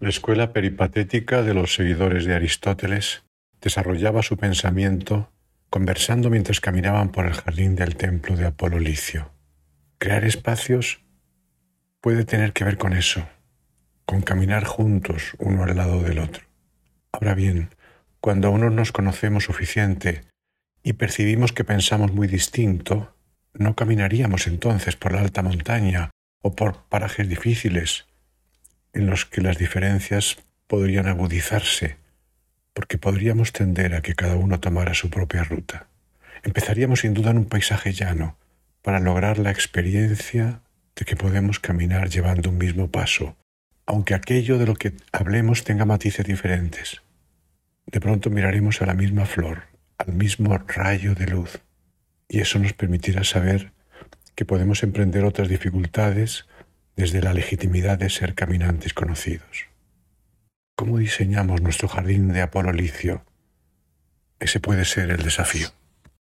La escuela peripatética de los seguidores de Aristóteles desarrollaba su pensamiento conversando mientras caminaban por el jardín del templo de Apolo Licio. Crear espacios puede tener que ver con eso, con caminar juntos uno al lado del otro. Ahora bien, cuando aún no nos conocemos suficiente y percibimos que pensamos muy distinto, no caminaríamos entonces por la alta montaña o por parajes difíciles en los que las diferencias podrían agudizarse, porque podríamos tender a que cada uno tomara su propia ruta. Empezaríamos sin duda en un paisaje llano, para lograr la experiencia de que podemos caminar llevando un mismo paso, aunque aquello de lo que hablemos tenga matices diferentes. De pronto miraremos a la misma flor, al mismo rayo de luz, y eso nos permitirá saber que podemos emprender otras dificultades desde la legitimidad de ser caminantes conocidos. ¿Cómo diseñamos nuestro jardín de Apolo Licio? Ese puede ser el desafío.